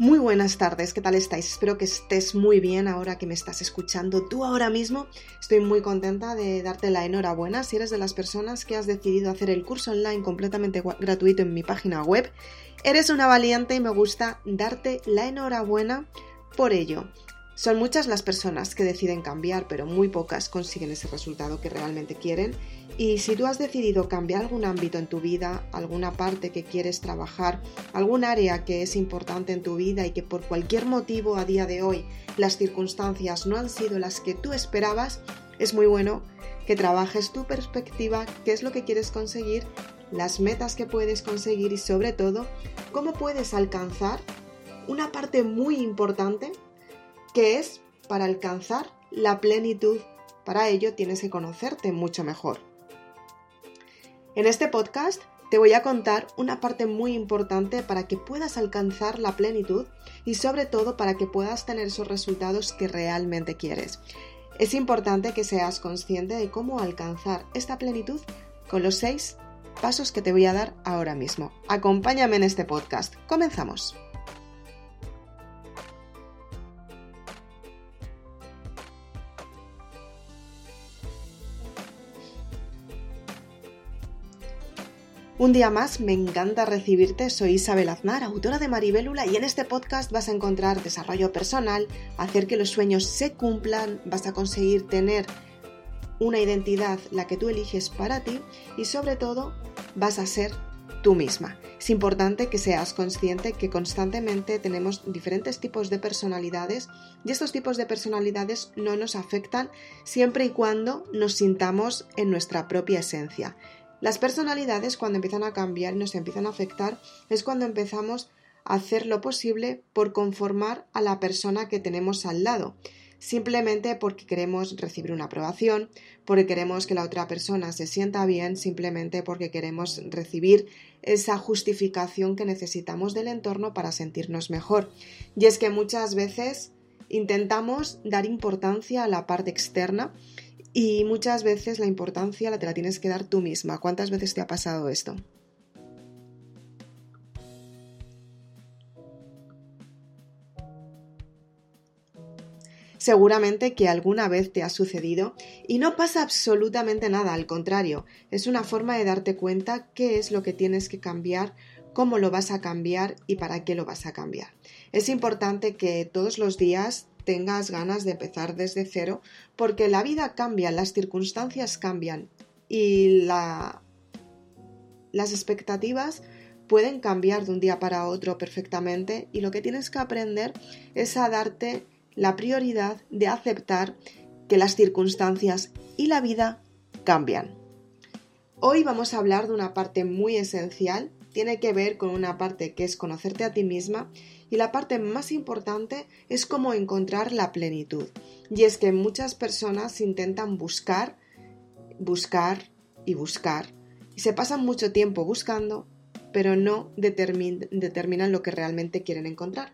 Muy buenas tardes, ¿qué tal estáis? Espero que estés muy bien ahora que me estás escuchando. Tú ahora mismo estoy muy contenta de darte la enhorabuena si eres de las personas que has decidido hacer el curso online completamente gratuito en mi página web. Eres una valiente y me gusta darte la enhorabuena por ello. Son muchas las personas que deciden cambiar, pero muy pocas consiguen ese resultado que realmente quieren. Y si tú has decidido cambiar algún ámbito en tu vida, alguna parte que quieres trabajar, algún área que es importante en tu vida y que por cualquier motivo a día de hoy las circunstancias no han sido las que tú esperabas, es muy bueno que trabajes tu perspectiva, qué es lo que quieres conseguir, las metas que puedes conseguir y sobre todo cómo puedes alcanzar una parte muy importante que es para alcanzar la plenitud. Para ello tienes que conocerte mucho mejor. En este podcast te voy a contar una parte muy importante para que puedas alcanzar la plenitud y sobre todo para que puedas tener esos resultados que realmente quieres. Es importante que seas consciente de cómo alcanzar esta plenitud con los seis pasos que te voy a dar ahora mismo. Acompáñame en este podcast. Comenzamos. Un día más, me encanta recibirte. Soy Isabel Aznar, autora de Maribélula, y en este podcast vas a encontrar desarrollo personal, hacer que los sueños se cumplan, vas a conseguir tener una identidad, la que tú eliges para ti, y sobre todo vas a ser tú misma. Es importante que seas consciente que constantemente tenemos diferentes tipos de personalidades y estos tipos de personalidades no nos afectan siempre y cuando nos sintamos en nuestra propia esencia. Las personalidades cuando empiezan a cambiar y nos empiezan a afectar es cuando empezamos a hacer lo posible por conformar a la persona que tenemos al lado, simplemente porque queremos recibir una aprobación, porque queremos que la otra persona se sienta bien, simplemente porque queremos recibir esa justificación que necesitamos del entorno para sentirnos mejor. Y es que muchas veces intentamos dar importancia a la parte externa y muchas veces la importancia la te la tienes que dar tú misma. ¿Cuántas veces te ha pasado esto? Seguramente que alguna vez te ha sucedido y no pasa absolutamente nada, al contrario, es una forma de darte cuenta qué es lo que tienes que cambiar, cómo lo vas a cambiar y para qué lo vas a cambiar. Es importante que todos los días tengas ganas de empezar desde cero, porque la vida cambia, las circunstancias cambian y la... las expectativas pueden cambiar de un día para otro perfectamente y lo que tienes que aprender es a darte la prioridad de aceptar que las circunstancias y la vida cambian. Hoy vamos a hablar de una parte muy esencial, tiene que ver con una parte que es conocerte a ti misma y la parte más importante es cómo encontrar la plenitud. Y es que muchas personas intentan buscar, buscar y buscar y se pasan mucho tiempo buscando, pero no determinan lo que realmente quieren encontrar.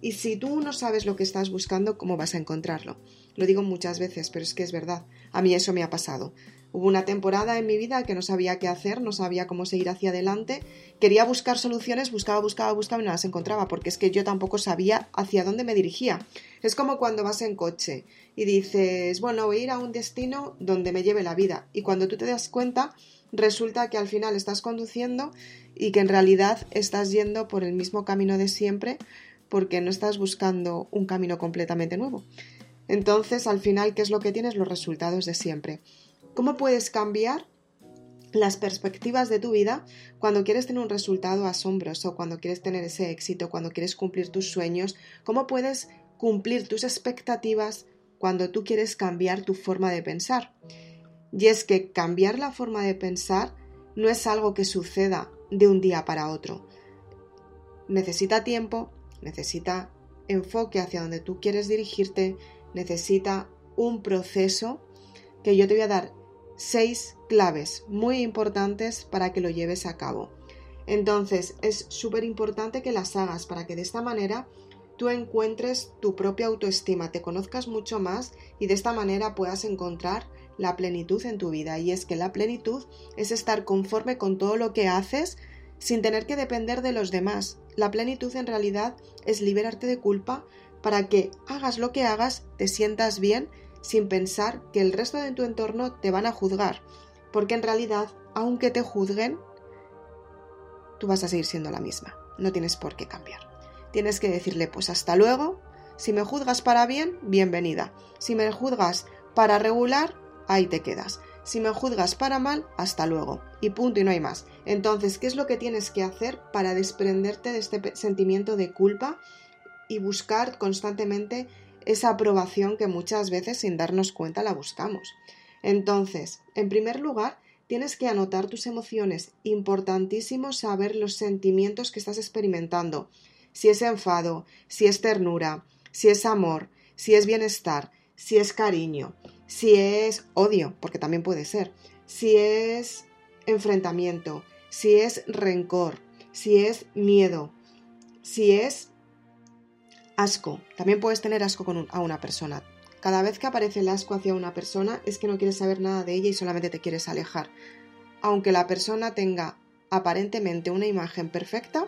Y si tú no sabes lo que estás buscando, ¿cómo vas a encontrarlo? Lo digo muchas veces, pero es que es verdad. A mí eso me ha pasado. Hubo una temporada en mi vida que no sabía qué hacer, no sabía cómo seguir hacia adelante, quería buscar soluciones, buscaba, buscaba, buscaba y no las encontraba, porque es que yo tampoco sabía hacia dónde me dirigía. Es como cuando vas en coche y dices, bueno, voy a ir a un destino donde me lleve la vida. Y cuando tú te das cuenta, resulta que al final estás conduciendo y que en realidad estás yendo por el mismo camino de siempre porque no estás buscando un camino completamente nuevo. Entonces, al final, ¿qué es lo que tienes? Los resultados de siempre. ¿Cómo puedes cambiar las perspectivas de tu vida cuando quieres tener un resultado asombroso, cuando quieres tener ese éxito, cuando quieres cumplir tus sueños? ¿Cómo puedes cumplir tus expectativas cuando tú quieres cambiar tu forma de pensar? Y es que cambiar la forma de pensar no es algo que suceda de un día para otro. Necesita tiempo, necesita enfoque hacia donde tú quieres dirigirte, necesita un proceso que yo te voy a dar seis claves muy importantes para que lo lleves a cabo. Entonces es súper importante que las hagas para que de esta manera tú encuentres tu propia autoestima, te conozcas mucho más y de esta manera puedas encontrar la plenitud en tu vida. Y es que la plenitud es estar conforme con todo lo que haces sin tener que depender de los demás. La plenitud en realidad es liberarte de culpa para que hagas lo que hagas, te sientas bien sin pensar que el resto de tu entorno te van a juzgar. Porque en realidad, aunque te juzguen, tú vas a seguir siendo la misma. No tienes por qué cambiar. Tienes que decirle, pues hasta luego. Si me juzgas para bien, bienvenida. Si me juzgas para regular, ahí te quedas. Si me juzgas para mal, hasta luego. Y punto y no hay más. Entonces, ¿qué es lo que tienes que hacer para desprenderte de este sentimiento de culpa y buscar constantemente esa aprobación que muchas veces sin darnos cuenta la buscamos? Entonces, en primer lugar, tienes que anotar tus emociones. Importantísimo saber los sentimientos que estás experimentando. Si es enfado, si es ternura, si es amor, si es bienestar, si es cariño, si es odio, porque también puede ser, si es enfrentamiento, si es rencor, si es miedo, si es asco. También puedes tener asco con a una persona. Cada vez que aparece el asco hacia una persona es que no quieres saber nada de ella y solamente te quieres alejar. Aunque la persona tenga aparentemente una imagen perfecta,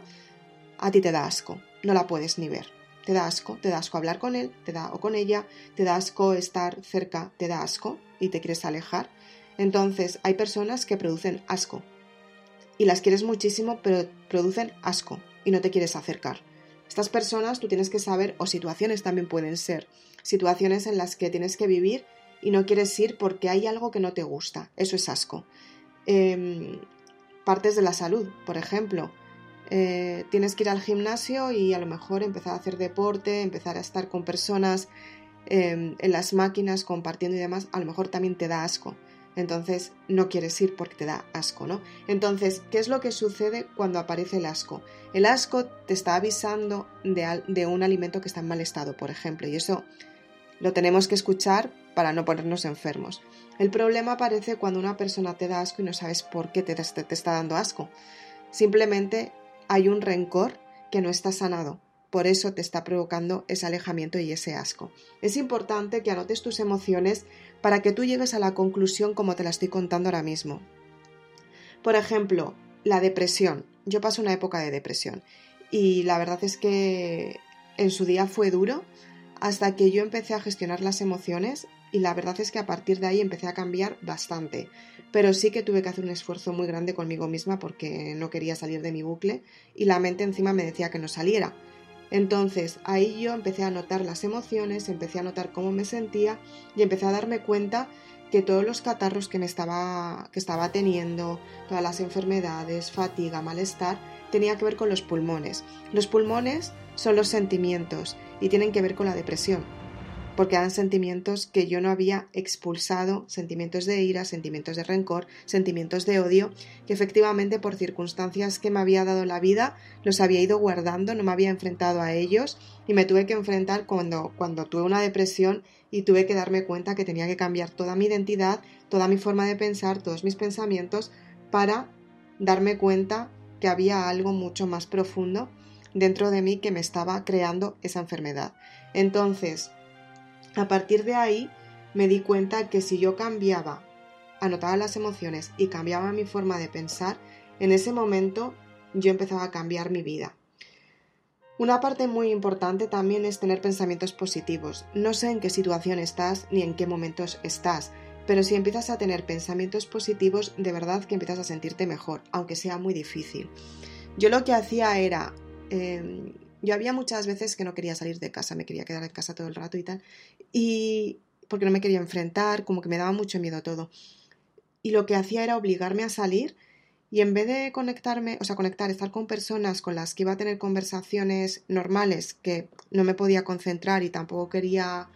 a ti te da asco, no la puedes ni ver te da asco, te da asco hablar con él, te da o con ella, te da asco estar cerca, te da asco y te quieres alejar. Entonces hay personas que producen asco y las quieres muchísimo, pero producen asco y no te quieres acercar. Estas personas tú tienes que saber, o situaciones también pueden ser, situaciones en las que tienes que vivir y no quieres ir porque hay algo que no te gusta. Eso es asco. Em, partes de la salud, por ejemplo eh, tienes que ir al gimnasio y a lo mejor empezar a hacer deporte, empezar a estar con personas em, en las máquinas compartiendo y demás, a lo mejor también te da asco. Entonces no quieres ir porque te da asco, ¿no? Entonces, ¿qué es lo que sucede cuando aparece el asco? El asco te está avisando de, un alimento que está en mal estado, por ejemplo, y eso lo tenemos que escuchar para no ponernos enfermos. El problema aparece cuando una persona te da asco y no sabes por qué te está dando asco. Simplemente hay un rencor que no está sanado. Por eso te está provocando ese alejamiento y ese asco. Es importante que anotes tus emociones para que tú llegues a la conclusión como te la estoy contando ahora mismo. Por ejemplo, la depresión. Yo paso una época de depresión y la verdad es que en su día fue duro hasta que yo empecé a gestionar las emociones y la verdad es que a partir de ahí empecé a cambiar bastante pero sí que tuve que hacer un esfuerzo muy grande conmigo misma porque no quería salir de mi bucle y la mente encima me decía que no saliera. Entonces ahí yo empecé a notar las emociones, empecé a notar cómo me sentía y empecé a darme cuenta que todos los catarros que me estaba que estaba teniendo, todas las enfermedades, fatiga, malestar, tenía que ver con los pulmones. Los pulmones son los sentimientos y tienen que ver con la depresión porque eran sentimientos que yo no había expulsado, sentimientos de ira, sentimientos de rencor, sentimientos de odio, que efectivamente por circunstancias que me había dado la vida los había ido guardando, no me había enfrentado a ellos y me tuve que enfrentar cuando, cuando tuve una depresión y tuve que darme cuenta que tenía que cambiar toda mi identidad, toda mi forma de pensar, todos mis pensamientos para darme cuenta que había algo mucho más profundo dentro de mí que me estaba creando esa enfermedad. Entonces, a partir de ahí me di cuenta que si yo cambiaba, anotaba las emociones y cambiaba mi forma de pensar, en ese momento yo empezaba a cambiar mi vida. Una parte muy importante también es tener pensamientos positivos. No sé en qué situación estás ni en qué momentos estás, pero si empiezas a tener pensamientos positivos, de verdad que empiezas a sentirte mejor, aunque sea muy difícil. Yo lo que hacía era em, yo había muchas veces que no quería salir de casa, me quería quedar en casa todo el rato y tal, y porque no me quería enfrentar, como que me daba mucho miedo todo. Y lo que hacía era obligarme a salir y en vez de conectarme, o sea, conectar, estar con personas con las que iba a tener conversaciones normales, que no me podía concentrar y tampoco quería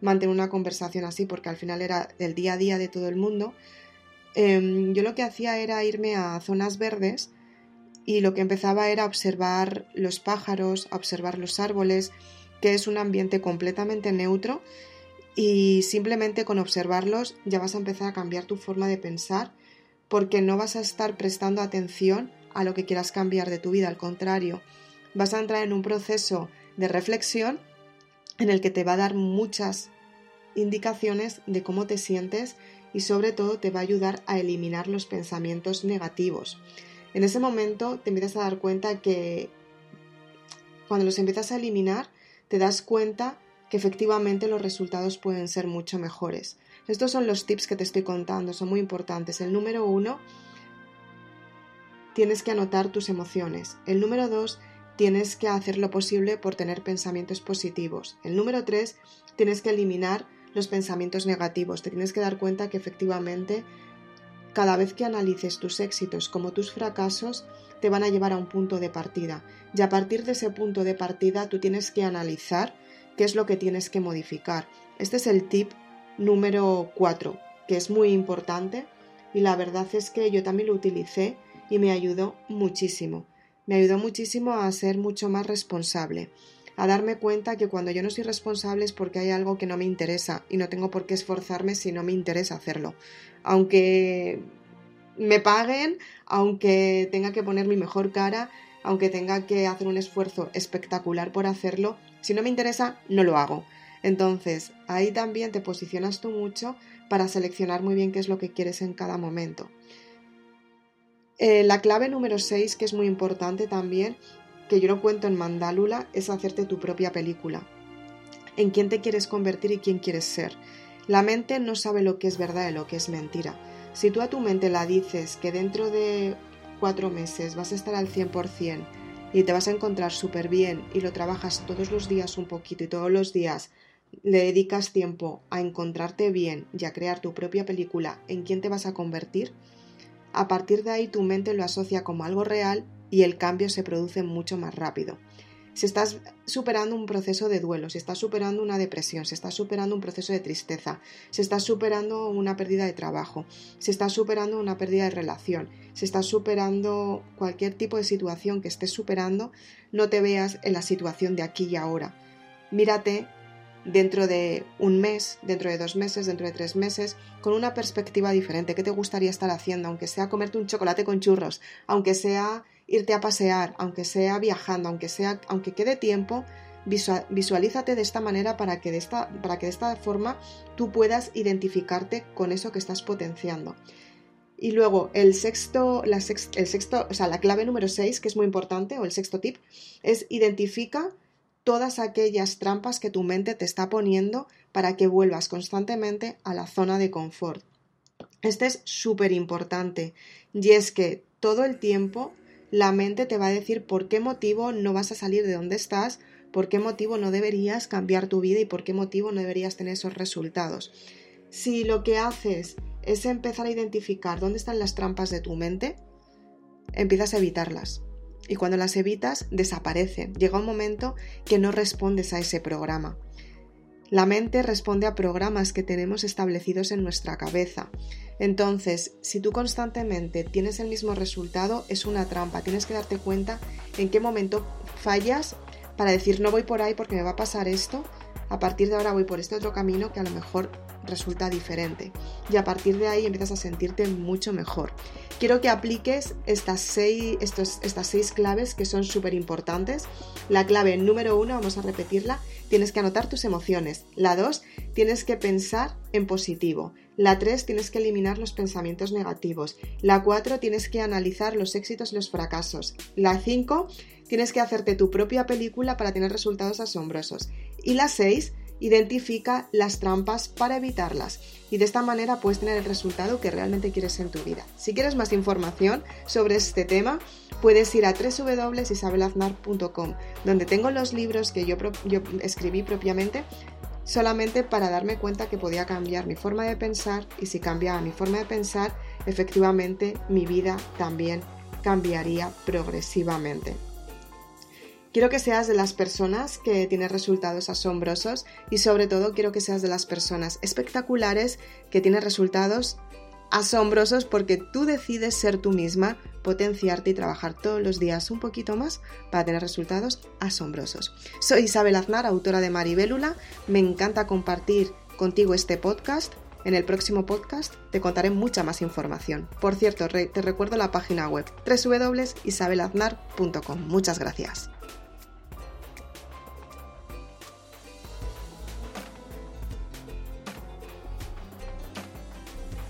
mantener una conversación así porque al final era el día a día de todo el mundo, em, yo lo que hacía era irme a zonas verdes y lo que empezaba era observar los pájaros, observar los árboles, que es un ambiente completamente neutro y simplemente con observarlos ya vas a empezar a cambiar tu forma de pensar porque no vas a estar prestando atención a lo que quieras cambiar de tu vida, al contrario, vas a entrar en un proceso de reflexión en el que te va a dar muchas indicaciones de cómo te sientes y sobre todo te va a ayudar a eliminar los pensamientos negativos. En ese momento te empiezas a dar cuenta que cuando los empiezas a eliminar, te das cuenta que efectivamente los resultados pueden ser mucho mejores. Estos son los tips que te estoy contando, son muy importantes. El número uno, tienes que anotar tus emociones. El número dos, tienes que hacer lo posible por tener pensamientos positivos. El número tres, tienes que eliminar los pensamientos negativos. Te tienes que dar cuenta que efectivamente cada vez que analices tus éxitos como tus fracasos, te van a llevar a un punto de partida. Y a partir de ese punto de partida, tú tienes que analizar qué es lo que tienes que modificar. Este es el tip número 4, que es muy importante y la verdad es que yo también lo utilicé y me ayudó muchísimo. Me ayudó muchísimo a ser mucho más responsable, a darme cuenta que cuando yo no soy responsable es porque hay algo que no me interesa y no tengo por qué esforzarme si no me interesa hacerlo. Aunque me paguen, aunque tenga que poner mi mejor cara, aunque tenga que hacer un esfuerzo espectacular por hacerlo, si no me interesa, no lo hago. Entonces, ahí también te posicionas tú mucho para seleccionar muy bien qué es lo que quieres en cada momento. Eh, la clave número 6, que es muy importante también, que yo lo cuento en Mandálula, es hacerte tu propia película. En quién te quieres convertir y quién quieres ser. La mente no sabe lo que es verdad y lo que es mentira. Si tú a tu mente la dices que dentro de cuatro meses vas a estar al 100% y te vas a encontrar súper bien y lo trabajas todos los días un poquito y todos los días le dedicas tiempo a encontrarte bien y a crear tu propia película en quién te vas a convertir, a partir de ahí tu mente lo asocia como algo real y el cambio se produce mucho más rápido. Si estás superando un proceso de duelo, si estás superando una depresión, si estás superando un proceso de tristeza, si estás superando una pérdida de trabajo, si estás superando una pérdida de relación, si estás superando cualquier tipo de situación que estés superando, no te veas en la situación de aquí y ahora. Mírate dentro de un mes, dentro de dos meses, dentro de tres meses, con una perspectiva diferente. ¿Qué te gustaría estar haciendo? Aunque sea comerte un chocolate con churros, aunque sea irte a pasear, aunque sea viajando, aunque sea, aunque quede tiempo, visualízate de esta manera para que de esta, para que de esta forma tú puedas identificarte con eso que estás potenciando. Y luego el sexto, la el sexto, o sea, la clave número 6, que es muy importante, o el sexto tip, es identifica todas aquellas trampas que tu mente te está poniendo para que vuelvas constantemente a la zona de confort. Este es súper importante y es que todo el tiempo la mente te va a decir por qué motivo no vas a salir de donde estás, por qué motivo no deberías cambiar tu vida y por qué motivo no deberías tener esos resultados. Si lo que haces es empezar a identificar dónde están las trampas de tu mente, empiezas a evitarlas y cuando las evitas desaparecen. Llega un momento que no respondes a ese programa. La mente responde a programas que tenemos establecidos en nuestra cabeza. Entonces, si tú constantemente tienes el mismo resultado, es una trampa. Tienes que darte cuenta en qué momento fallas para decir no voy por ahí porque me va a pasar esto. A partir de ahora voy por este otro camino que a lo mejor resulta diferente. Y a partir de ahí empiezas a sentirte mucho mejor. Quiero que apliques estas seis, estas seis claves que son súper importantes. La clave número uno, vamos a repetirla, tienes que anotar tus emociones. La dos, tienes que pensar en positivo. La tres, tienes que eliminar los pensamientos negativos. La cuatro, tienes que analizar los éxitos y los fracasos. La cinco, tienes que hacerte tu propia película para tener resultados asombrosos. Y la seis, Identifica las trampas para evitarlas y de esta manera puedes tener el resultado que realmente quieres en tu vida. Si quieres más información sobre este tema, puedes ir a www.isabelaznar.com, donde tengo los libros que yo, yo escribí propiamente solamente para darme cuenta que podía cambiar mi forma de pensar y si cambiaba mi forma de pensar, efectivamente mi vida también cambiaría progresivamente. Quiero que seas de las personas que tienen resultados asombrosos y sobre todo quiero que seas de las personas espectaculares que tienen resultados asombrosos porque tú decides ser tú misma, potenciarte y trabajar todos los días un poquito más para tener resultados asombrosos. Soy Isabel Aznar, autora de Maribélula. Me encanta compartir contigo este podcast. En el próximo podcast te contaré mucha más información. Por cierto, te recuerdo la página web www.isabelaznar.com. Muchas gracias.